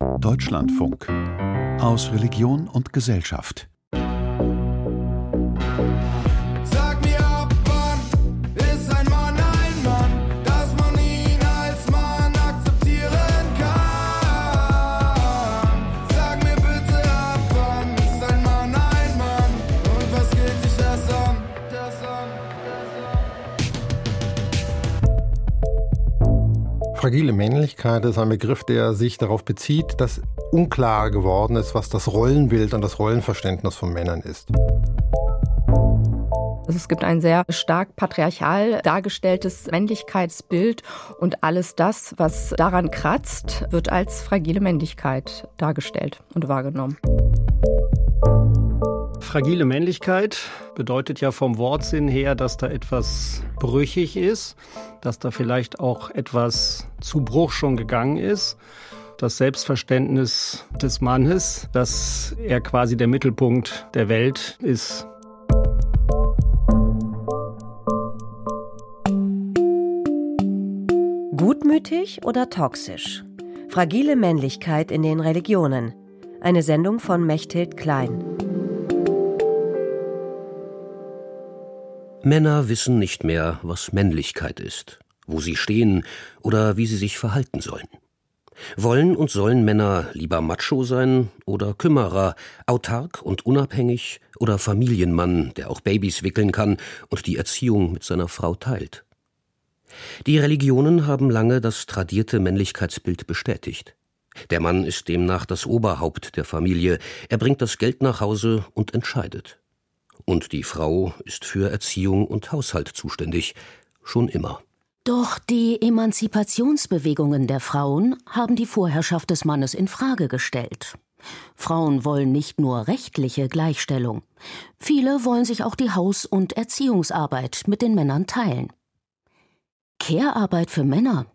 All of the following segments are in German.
Deutschlandfunk aus Religion und Gesellschaft. Fragile Männlichkeit ist ein Begriff, der sich darauf bezieht, dass unklar geworden ist, was das Rollenbild und das Rollenverständnis von Männern ist. Also es gibt ein sehr stark patriarchal dargestelltes Männlichkeitsbild und alles das, was daran kratzt, wird als fragile Männlichkeit dargestellt und wahrgenommen. Fragile Männlichkeit bedeutet ja vom Wortsinn her, dass da etwas brüchig ist, dass da vielleicht auch etwas zu Bruch schon gegangen ist. Das Selbstverständnis des Mannes, dass er quasi der Mittelpunkt der Welt ist. Gutmütig oder toxisch? Fragile Männlichkeit in den Religionen. Eine Sendung von Mechthild Klein. Männer wissen nicht mehr, was Männlichkeit ist, wo sie stehen oder wie sie sich verhalten sollen. Wollen und sollen Männer lieber Macho sein oder Kümmerer, autark und unabhängig oder Familienmann, der auch Babys wickeln kann und die Erziehung mit seiner Frau teilt? Die Religionen haben lange das tradierte Männlichkeitsbild bestätigt. Der Mann ist demnach das Oberhaupt der Familie, er bringt das Geld nach Hause und entscheidet. Und die Frau ist für Erziehung und Haushalt zuständig, schon immer. Doch die Emanzipationsbewegungen der Frauen haben die Vorherrschaft des Mannes in Frage gestellt. Frauen wollen nicht nur rechtliche Gleichstellung. Viele wollen sich auch die Haus- und Erziehungsarbeit mit den Männern teilen. Care-Arbeit für Männer,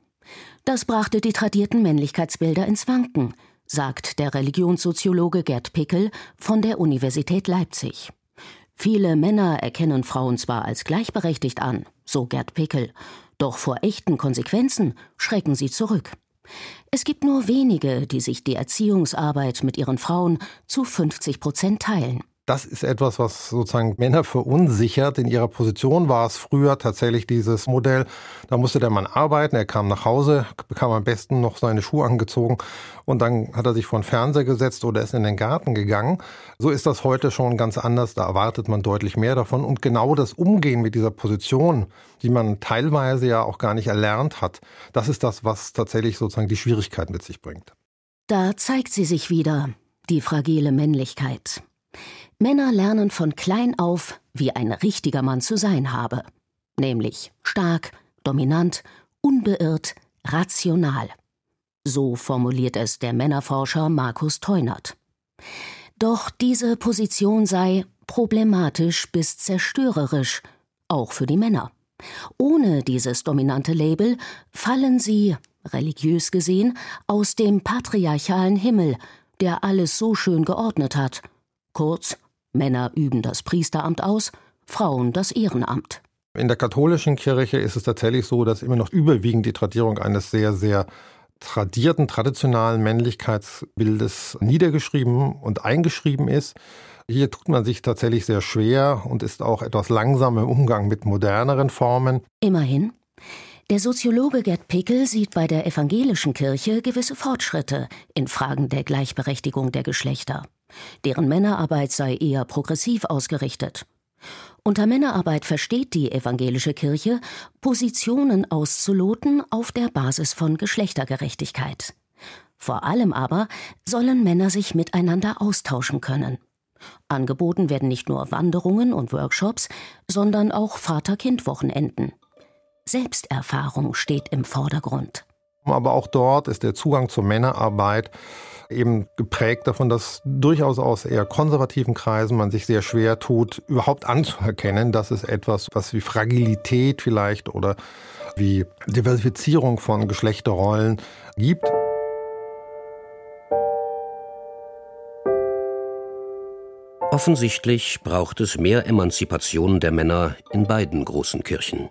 das brachte die tradierten Männlichkeitsbilder ins Wanken, sagt der Religionssoziologe Gerd Pickel von der Universität Leipzig. Viele Männer erkennen Frauen zwar als gleichberechtigt an, so Gerd Pickel, doch vor echten Konsequenzen schrecken sie zurück. Es gibt nur wenige, die sich die Erziehungsarbeit mit ihren Frauen zu 50 Prozent teilen. Das ist etwas, was sozusagen Männer verunsichert. In ihrer Position war es früher tatsächlich dieses Modell. Da musste der Mann arbeiten, er kam nach Hause, bekam am besten noch seine Schuhe angezogen und dann hat er sich vor den Fernseher gesetzt oder ist in den Garten gegangen. So ist das heute schon ganz anders. Da erwartet man deutlich mehr davon. Und genau das Umgehen mit dieser Position, die man teilweise ja auch gar nicht erlernt hat, das ist das, was tatsächlich sozusagen die Schwierigkeit mit sich bringt. Da zeigt sie sich wieder, die fragile Männlichkeit. Männer lernen von klein auf, wie ein richtiger Mann zu sein habe, nämlich stark, dominant, unbeirrt, rational. So formuliert es der Männerforscher Markus Teunert. Doch diese Position sei problematisch bis zerstörerisch, auch für die Männer. Ohne dieses dominante Label fallen sie, religiös gesehen, aus dem patriarchalen Himmel, der alles so schön geordnet hat. Kurz, Männer üben das Priesteramt aus, Frauen das Ehrenamt. In der katholischen Kirche ist es tatsächlich so, dass immer noch überwiegend die Tradierung eines sehr, sehr tradierten, traditionalen Männlichkeitsbildes niedergeschrieben und eingeschrieben ist. Hier tut man sich tatsächlich sehr schwer und ist auch etwas langsam im Umgang mit moderneren Formen. Immerhin. Der Soziologe Gerd Pickel sieht bei der evangelischen Kirche gewisse Fortschritte in Fragen der Gleichberechtigung der Geschlechter. Deren Männerarbeit sei eher progressiv ausgerichtet. Unter Männerarbeit versteht die evangelische Kirche, Positionen auszuloten auf der Basis von Geschlechtergerechtigkeit. Vor allem aber sollen Männer sich miteinander austauschen können. Angeboten werden nicht nur Wanderungen und Workshops, sondern auch Vater-Kind-Wochenenden. Selbsterfahrung steht im Vordergrund. Aber auch dort ist der Zugang zur Männerarbeit eben geprägt davon, dass durchaus aus eher konservativen Kreisen man sich sehr schwer tut, überhaupt anzuerkennen, dass es etwas, was wie Fragilität vielleicht oder wie Diversifizierung von Geschlechterrollen gibt. Offensichtlich braucht es mehr Emanzipation der Männer in beiden großen Kirchen.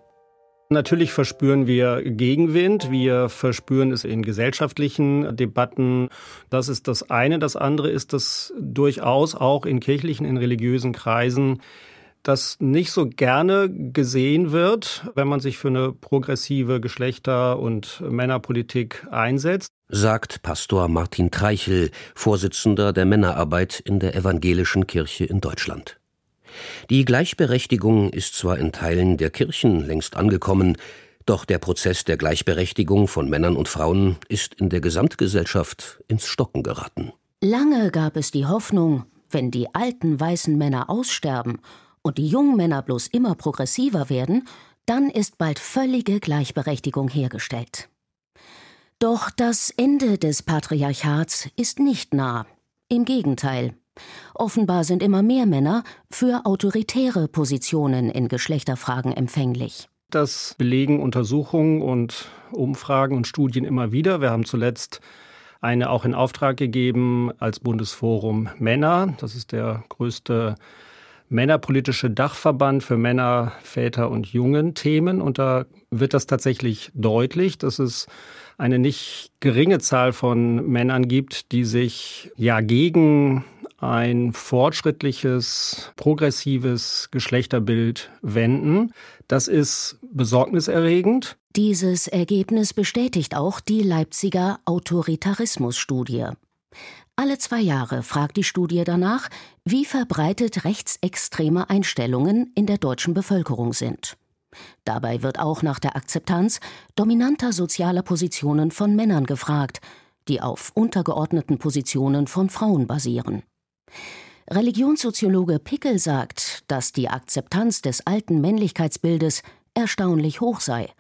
Natürlich verspüren wir Gegenwind, wir verspüren es in gesellschaftlichen Debatten. Das ist das eine. Das andere ist, dass durchaus auch in kirchlichen, in religiösen Kreisen das nicht so gerne gesehen wird, wenn man sich für eine progressive Geschlechter- und Männerpolitik einsetzt. Sagt Pastor Martin Treichel, Vorsitzender der Männerarbeit in der evangelischen Kirche in Deutschland. Die Gleichberechtigung ist zwar in Teilen der Kirchen längst angekommen, doch der Prozess der Gleichberechtigung von Männern und Frauen ist in der Gesamtgesellschaft ins Stocken geraten. Lange gab es die Hoffnung, wenn die alten weißen Männer aussterben und die jungen Männer bloß immer progressiver werden, dann ist bald völlige Gleichberechtigung hergestellt. Doch das Ende des Patriarchats ist nicht nah. Im Gegenteil. Offenbar sind immer mehr Männer für autoritäre Positionen in Geschlechterfragen empfänglich. Das belegen Untersuchungen und Umfragen und Studien immer wieder. Wir haben zuletzt eine auch in Auftrag gegeben als Bundesforum Männer. Das ist der größte männerpolitische Dachverband für Männer, Väter und jungen Themen. Und da wird das tatsächlich deutlich, dass es eine nicht geringe Zahl von Männern gibt, die sich ja gegen ein fortschrittliches, progressives Geschlechterbild wenden. Das ist besorgniserregend. Dieses Ergebnis bestätigt auch die Leipziger Autoritarismusstudie. Alle zwei Jahre fragt die Studie danach, wie verbreitet rechtsextreme Einstellungen in der deutschen Bevölkerung sind. Dabei wird auch nach der Akzeptanz dominanter sozialer Positionen von Männern gefragt, die auf untergeordneten Positionen von Frauen basieren. Religionssoziologe Pickel sagt, dass die Akzeptanz des alten Männlichkeitsbildes erstaunlich hoch sei.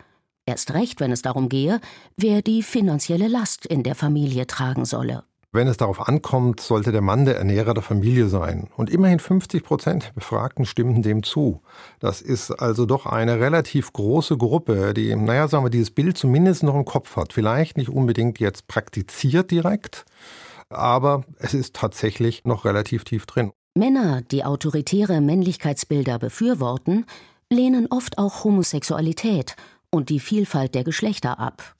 Erst recht, wenn es darum gehe, wer die finanzielle Last in der Familie tragen solle. Wenn es darauf ankommt, sollte der Mann der Ernährer der Familie sein. Und immerhin 50 Prozent der Befragten stimmten dem zu. Das ist also doch eine relativ große Gruppe, die, naja, sagen wir, dieses Bild zumindest noch im Kopf hat. Vielleicht nicht unbedingt jetzt praktiziert direkt, aber es ist tatsächlich noch relativ tief drin. Männer, die autoritäre Männlichkeitsbilder befürworten, lehnen oft auch Homosexualität und die Vielfalt der Geschlechter ab.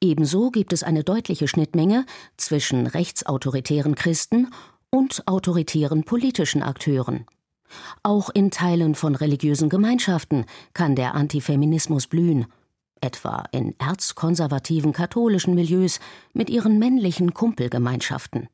Ebenso gibt es eine deutliche Schnittmenge zwischen rechtsautoritären Christen und autoritären politischen Akteuren. Auch in Teilen von religiösen Gemeinschaften kann der Antifeminismus blühen, etwa in erzkonservativen katholischen Milieus mit ihren männlichen Kumpelgemeinschaften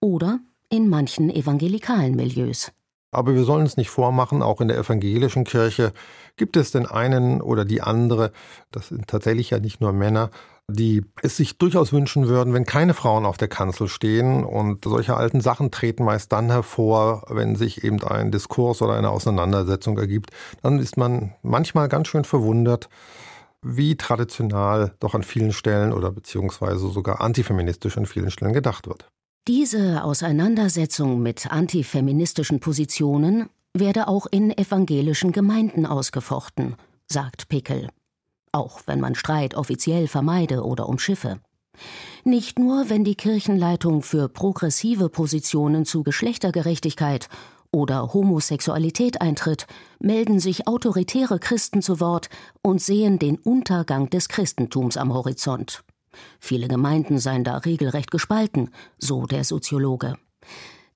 oder in manchen evangelikalen Milieus. Aber wir sollen es nicht vormachen, auch in der evangelischen Kirche gibt es den einen oder die andere, das sind tatsächlich ja nicht nur Männer, die es sich durchaus wünschen würden, wenn keine Frauen auf der Kanzel stehen. Und solche alten Sachen treten meist dann hervor, wenn sich eben ein Diskurs oder eine Auseinandersetzung ergibt. Dann ist man manchmal ganz schön verwundert, wie traditional doch an vielen Stellen oder beziehungsweise sogar antifeministisch an vielen Stellen gedacht wird. Diese Auseinandersetzung mit antifeministischen Positionen werde auch in evangelischen Gemeinden ausgefochten, sagt Pickel auch wenn man Streit offiziell vermeide oder umschiffe. Nicht nur, wenn die Kirchenleitung für progressive Positionen zu Geschlechtergerechtigkeit oder Homosexualität eintritt, melden sich autoritäre Christen zu Wort und sehen den Untergang des Christentums am Horizont. Viele Gemeinden seien da regelrecht gespalten, so der Soziologe.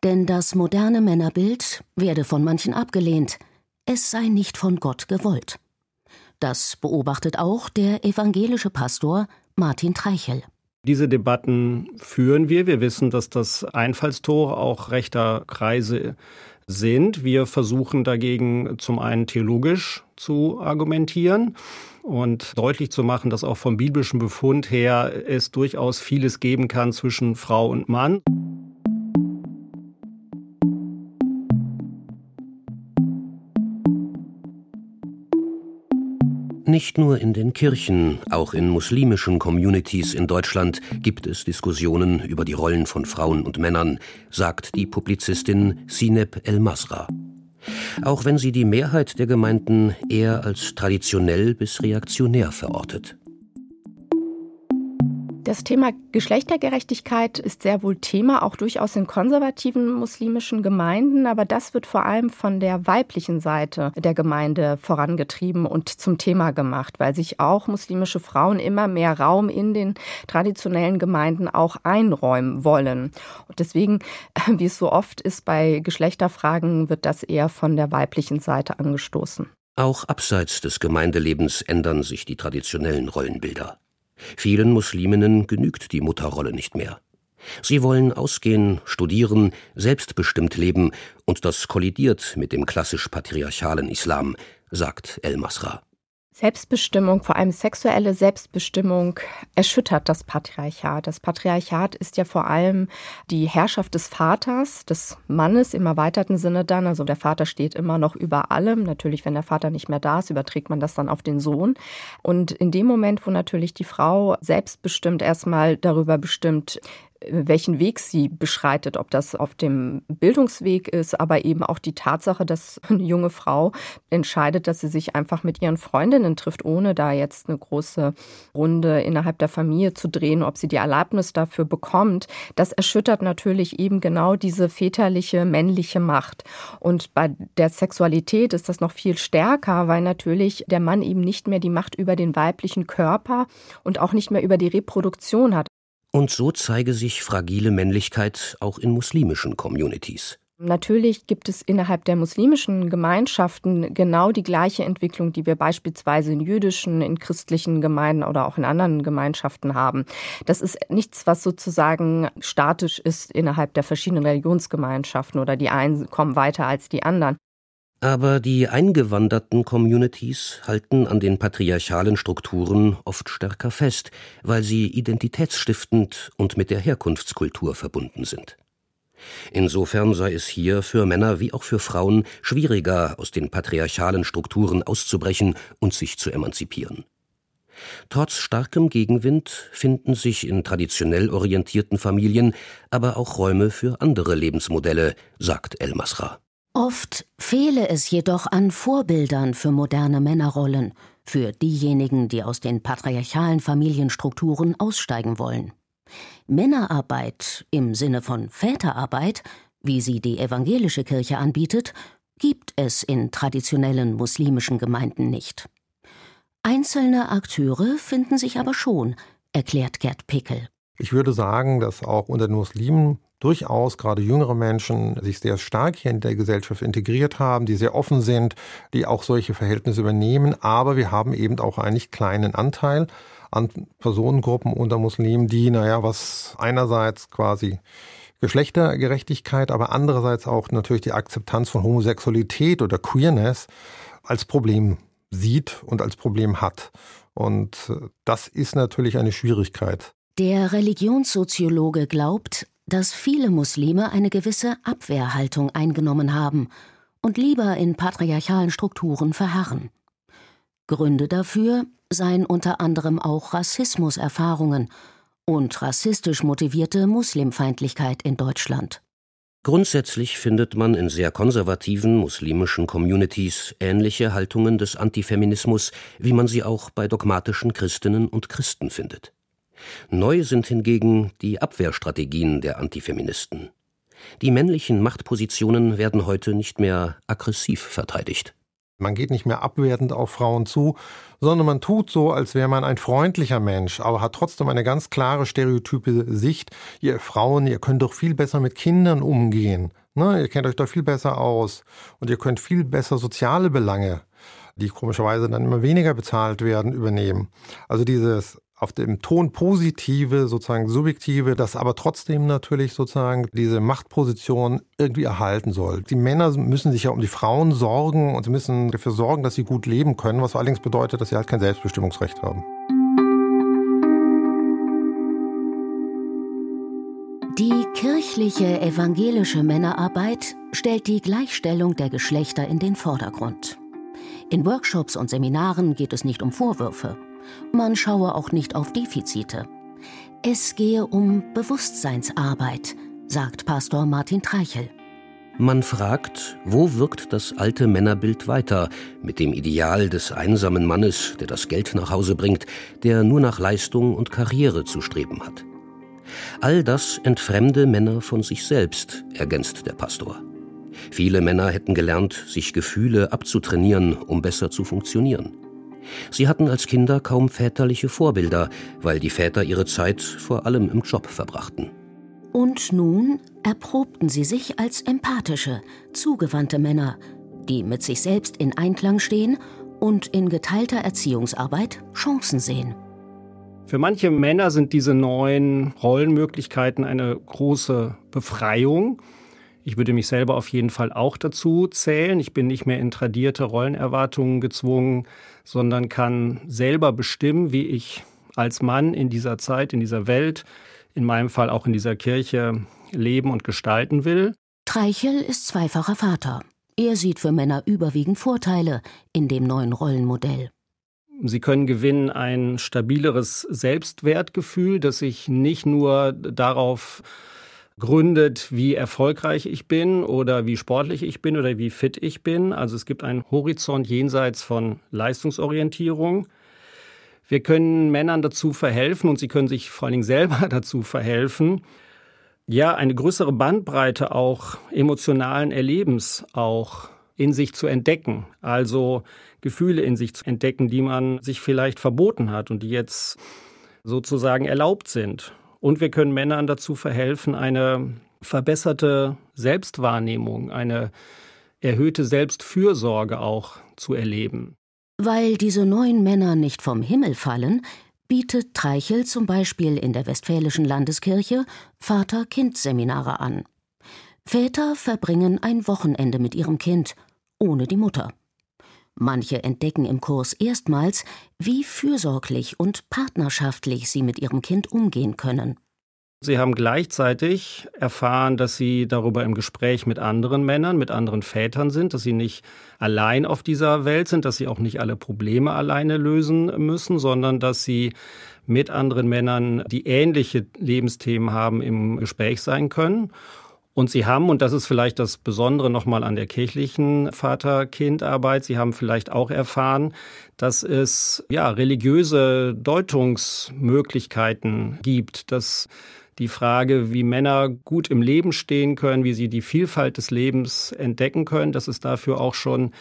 Denn das moderne Männerbild werde von manchen abgelehnt, es sei nicht von Gott gewollt. Das beobachtet auch der evangelische Pastor Martin Treichel. Diese Debatten führen wir. Wir wissen, dass das Einfallstore auch rechter Kreise sind. Wir versuchen dagegen zum einen theologisch zu argumentieren und deutlich zu machen, dass auch vom biblischen Befund her es durchaus vieles geben kann zwischen Frau und Mann. Nicht nur in den Kirchen, auch in muslimischen Communities in Deutschland gibt es Diskussionen über die Rollen von Frauen und Männern, sagt die Publizistin Sineb El-Masra. Auch wenn sie die Mehrheit der Gemeinden eher als traditionell bis reaktionär verortet. Das Thema Geschlechtergerechtigkeit ist sehr wohl Thema, auch durchaus in konservativen muslimischen Gemeinden, aber das wird vor allem von der weiblichen Seite der Gemeinde vorangetrieben und zum Thema gemacht, weil sich auch muslimische Frauen immer mehr Raum in den traditionellen Gemeinden auch einräumen wollen. Und deswegen, wie es so oft ist bei Geschlechterfragen, wird das eher von der weiblichen Seite angestoßen. Auch abseits des Gemeindelebens ändern sich die traditionellen Rollenbilder. Vielen Musliminnen genügt die Mutterrolle nicht mehr. Sie wollen ausgehen, studieren, selbstbestimmt leben, und das kollidiert mit dem klassisch patriarchalen Islam, sagt El Masra. Selbstbestimmung, vor allem sexuelle Selbstbestimmung, erschüttert das Patriarchat. Das Patriarchat ist ja vor allem die Herrschaft des Vaters, des Mannes im erweiterten Sinne dann. Also der Vater steht immer noch über allem. Natürlich, wenn der Vater nicht mehr da ist, überträgt man das dann auf den Sohn. Und in dem Moment, wo natürlich die Frau selbstbestimmt erstmal darüber bestimmt, welchen Weg sie beschreitet, ob das auf dem Bildungsweg ist, aber eben auch die Tatsache, dass eine junge Frau entscheidet, dass sie sich einfach mit ihren Freundinnen trifft, ohne da jetzt eine große Runde innerhalb der Familie zu drehen, ob sie die Erlaubnis dafür bekommt, das erschüttert natürlich eben genau diese väterliche männliche Macht. Und bei der Sexualität ist das noch viel stärker, weil natürlich der Mann eben nicht mehr die Macht über den weiblichen Körper und auch nicht mehr über die Reproduktion hat. Und so zeige sich fragile Männlichkeit auch in muslimischen Communities. Natürlich gibt es innerhalb der muslimischen Gemeinschaften genau die gleiche Entwicklung, die wir beispielsweise in jüdischen, in christlichen Gemeinden oder auch in anderen Gemeinschaften haben. Das ist nichts, was sozusagen statisch ist innerhalb der verschiedenen Religionsgemeinschaften oder die einen kommen weiter als die anderen. Aber die eingewanderten Communities halten an den patriarchalen Strukturen oft stärker fest, weil sie identitätsstiftend und mit der Herkunftskultur verbunden sind. Insofern sei es hier für Männer wie auch für Frauen schwieriger, aus den patriarchalen Strukturen auszubrechen und sich zu emanzipieren. Trotz starkem Gegenwind finden sich in traditionell orientierten Familien aber auch Räume für andere Lebensmodelle, sagt El Masra. Oft fehle es jedoch an Vorbildern für moderne Männerrollen, für diejenigen, die aus den patriarchalen Familienstrukturen aussteigen wollen. Männerarbeit im Sinne von Väterarbeit, wie sie die evangelische Kirche anbietet, gibt es in traditionellen muslimischen Gemeinden nicht. Einzelne Akteure finden sich aber schon, erklärt Gerd Pickel. Ich würde sagen, dass auch unter den Muslimen durchaus gerade jüngere Menschen sich sehr stark hier in der Gesellschaft integriert haben, die sehr offen sind, die auch solche Verhältnisse übernehmen. Aber wir haben eben auch einen nicht kleinen Anteil an Personengruppen unter Muslimen, die, naja, was einerseits quasi Geschlechtergerechtigkeit, aber andererseits auch natürlich die Akzeptanz von Homosexualität oder Queerness als Problem sieht und als Problem hat. Und das ist natürlich eine Schwierigkeit. Der Religionssoziologe glaubt, dass viele Muslime eine gewisse Abwehrhaltung eingenommen haben und lieber in patriarchalen Strukturen verharren. Gründe dafür seien unter anderem auch Rassismuserfahrungen und rassistisch motivierte Muslimfeindlichkeit in Deutschland. Grundsätzlich findet man in sehr konservativen muslimischen Communities ähnliche Haltungen des Antifeminismus, wie man sie auch bei dogmatischen Christinnen und Christen findet. Neu sind hingegen die Abwehrstrategien der Antifeministen. Die männlichen Machtpositionen werden heute nicht mehr aggressiv verteidigt. Man geht nicht mehr abwertend auf Frauen zu, sondern man tut so, als wäre man ein freundlicher Mensch, aber hat trotzdem eine ganz klare stereotype Sicht. Ihr Frauen, ihr könnt doch viel besser mit Kindern umgehen. Ne? Ihr kennt euch doch viel besser aus und ihr könnt viel besser soziale Belange, die komischerweise dann immer weniger bezahlt werden, übernehmen. Also dieses auf dem Ton positive, sozusagen subjektive, das aber trotzdem natürlich sozusagen diese Machtposition irgendwie erhalten soll. Die Männer müssen sich ja um die Frauen sorgen und sie müssen dafür sorgen, dass sie gut leben können, was allerdings bedeutet, dass sie halt kein Selbstbestimmungsrecht haben. Die kirchliche evangelische Männerarbeit stellt die Gleichstellung der Geschlechter in den Vordergrund. In Workshops und Seminaren geht es nicht um Vorwürfe, man schaue auch nicht auf Defizite. Es gehe um Bewusstseinsarbeit, sagt Pastor Martin Treichel. Man fragt, wo wirkt das alte Männerbild weiter mit dem Ideal des einsamen Mannes, der das Geld nach Hause bringt, der nur nach Leistung und Karriere zu streben hat. All das entfremde Männer von sich selbst, ergänzt der Pastor. Viele Männer hätten gelernt, sich Gefühle abzutrainieren, um besser zu funktionieren. Sie hatten als Kinder kaum väterliche Vorbilder, weil die Väter ihre Zeit vor allem im Job verbrachten. Und nun erprobten sie sich als empathische, zugewandte Männer, die mit sich selbst in Einklang stehen und in geteilter Erziehungsarbeit Chancen sehen. Für manche Männer sind diese neuen Rollenmöglichkeiten eine große Befreiung. Ich würde mich selber auf jeden Fall auch dazu zählen. Ich bin nicht mehr in tradierte Rollenerwartungen gezwungen, sondern kann selber bestimmen, wie ich als Mann in dieser Zeit, in dieser Welt in meinem Fall auch in dieser Kirche leben und gestalten will. Treichel ist zweifacher Vater. Er sieht für Männer überwiegend Vorteile in dem neuen Rollenmodell. Sie können gewinnen ein stabileres Selbstwertgefühl, das sich nicht nur darauf gründet, wie erfolgreich ich bin oder wie sportlich ich bin oder wie fit ich bin. Also es gibt einen Horizont jenseits von Leistungsorientierung. Wir können Männern dazu verhelfen und sie können sich vor allen Dingen selber dazu verhelfen, ja, eine größere Bandbreite auch emotionalen Erlebens auch in sich zu entdecken. Also Gefühle in sich zu entdecken, die man sich vielleicht verboten hat und die jetzt sozusagen erlaubt sind. Und wir können Männern dazu verhelfen, eine verbesserte Selbstwahrnehmung, eine erhöhte Selbstfürsorge auch zu erleben. Weil diese neuen Männer nicht vom Himmel fallen, bietet Treichel zum Beispiel in der Westfälischen Landeskirche Vater-Kind-Seminare an. Väter verbringen ein Wochenende mit ihrem Kind, ohne die Mutter. Manche entdecken im Kurs erstmals, wie fürsorglich und partnerschaftlich sie mit ihrem Kind umgehen können. Sie haben gleichzeitig erfahren, dass Sie darüber im Gespräch mit anderen Männern, mit anderen Vätern sind, dass Sie nicht allein auf dieser Welt sind, dass Sie auch nicht alle Probleme alleine lösen müssen, sondern dass Sie mit anderen Männern, die ähnliche Lebensthemen haben, im Gespräch sein können. Und Sie haben, und das ist vielleicht das Besondere nochmal an der kirchlichen Vater-Kind-Arbeit, Sie haben vielleicht auch erfahren, dass es ja religiöse Deutungsmöglichkeiten gibt, dass die Frage, wie Männer gut im Leben stehen können, wie sie die Vielfalt des Lebens entdecken können, dass es dafür auch schon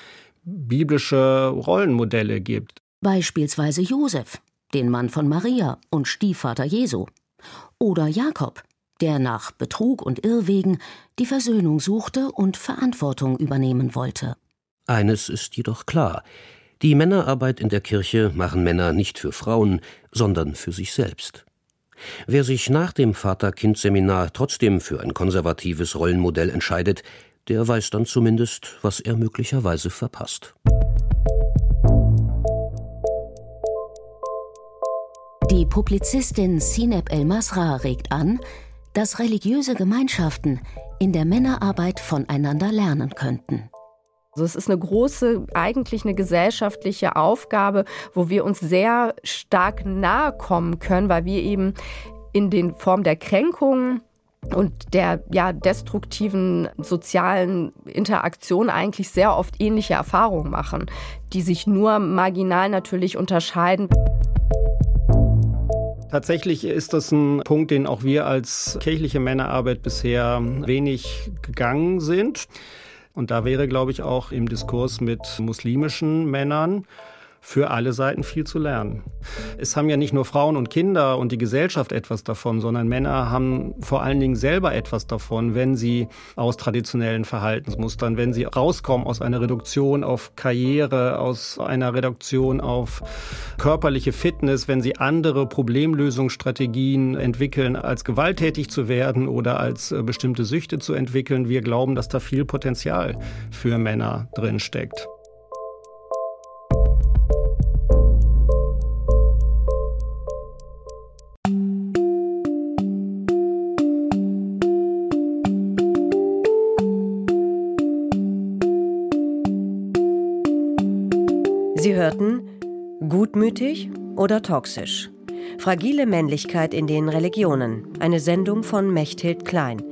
biblische Rollenmodelle gibt. Beispielsweise Josef, den Mann von Maria und Stiefvater Jesu. Oder Jakob, der nach Betrug und Irrwegen die Versöhnung suchte und Verantwortung übernehmen wollte. Eines ist jedoch klar. Die Männerarbeit in der Kirche machen Männer nicht für Frauen, sondern für sich selbst. Wer sich nach dem Vater-Kind-Seminar trotzdem für ein konservatives Rollenmodell entscheidet, der weiß dann zumindest, was er möglicherweise verpasst. Die Publizistin Sineb El-Masra regt an, dass religiöse Gemeinschaften in der Männerarbeit voneinander lernen könnten. Also es ist eine große, eigentlich eine gesellschaftliche Aufgabe, wo wir uns sehr stark nahe kommen können, weil wir eben in den Formen der Kränkung und der ja, destruktiven sozialen Interaktion eigentlich sehr oft ähnliche Erfahrungen machen, die sich nur marginal natürlich unterscheiden. Tatsächlich ist das ein Punkt, den auch wir als kirchliche Männerarbeit bisher wenig gegangen sind. Und da wäre, glaube ich, auch im Diskurs mit muslimischen Männern für alle Seiten viel zu lernen. Es haben ja nicht nur Frauen und Kinder und die Gesellschaft etwas davon, sondern Männer haben vor allen Dingen selber etwas davon, wenn sie aus traditionellen Verhaltensmustern, wenn sie rauskommen aus einer Reduktion auf Karriere, aus einer Reduktion auf körperliche Fitness, wenn sie andere Problemlösungsstrategien entwickeln, als gewalttätig zu werden oder als äh, bestimmte Süchte zu entwickeln. Wir glauben, dass da viel Potenzial für Männer drin steckt. Sie hörten Gutmütig oder toxisch? Fragile Männlichkeit in den Religionen. Eine Sendung von Mechthild Klein.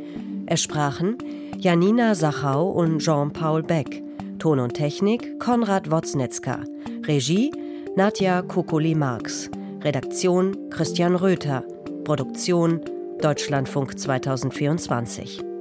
Es sprachen Janina Sachau und Jean-Paul Beck. Ton und Technik Konrad Woznetzka. Regie Nadja Kokoli-Marx. Redaktion Christian Röther. Produktion Deutschlandfunk 2024.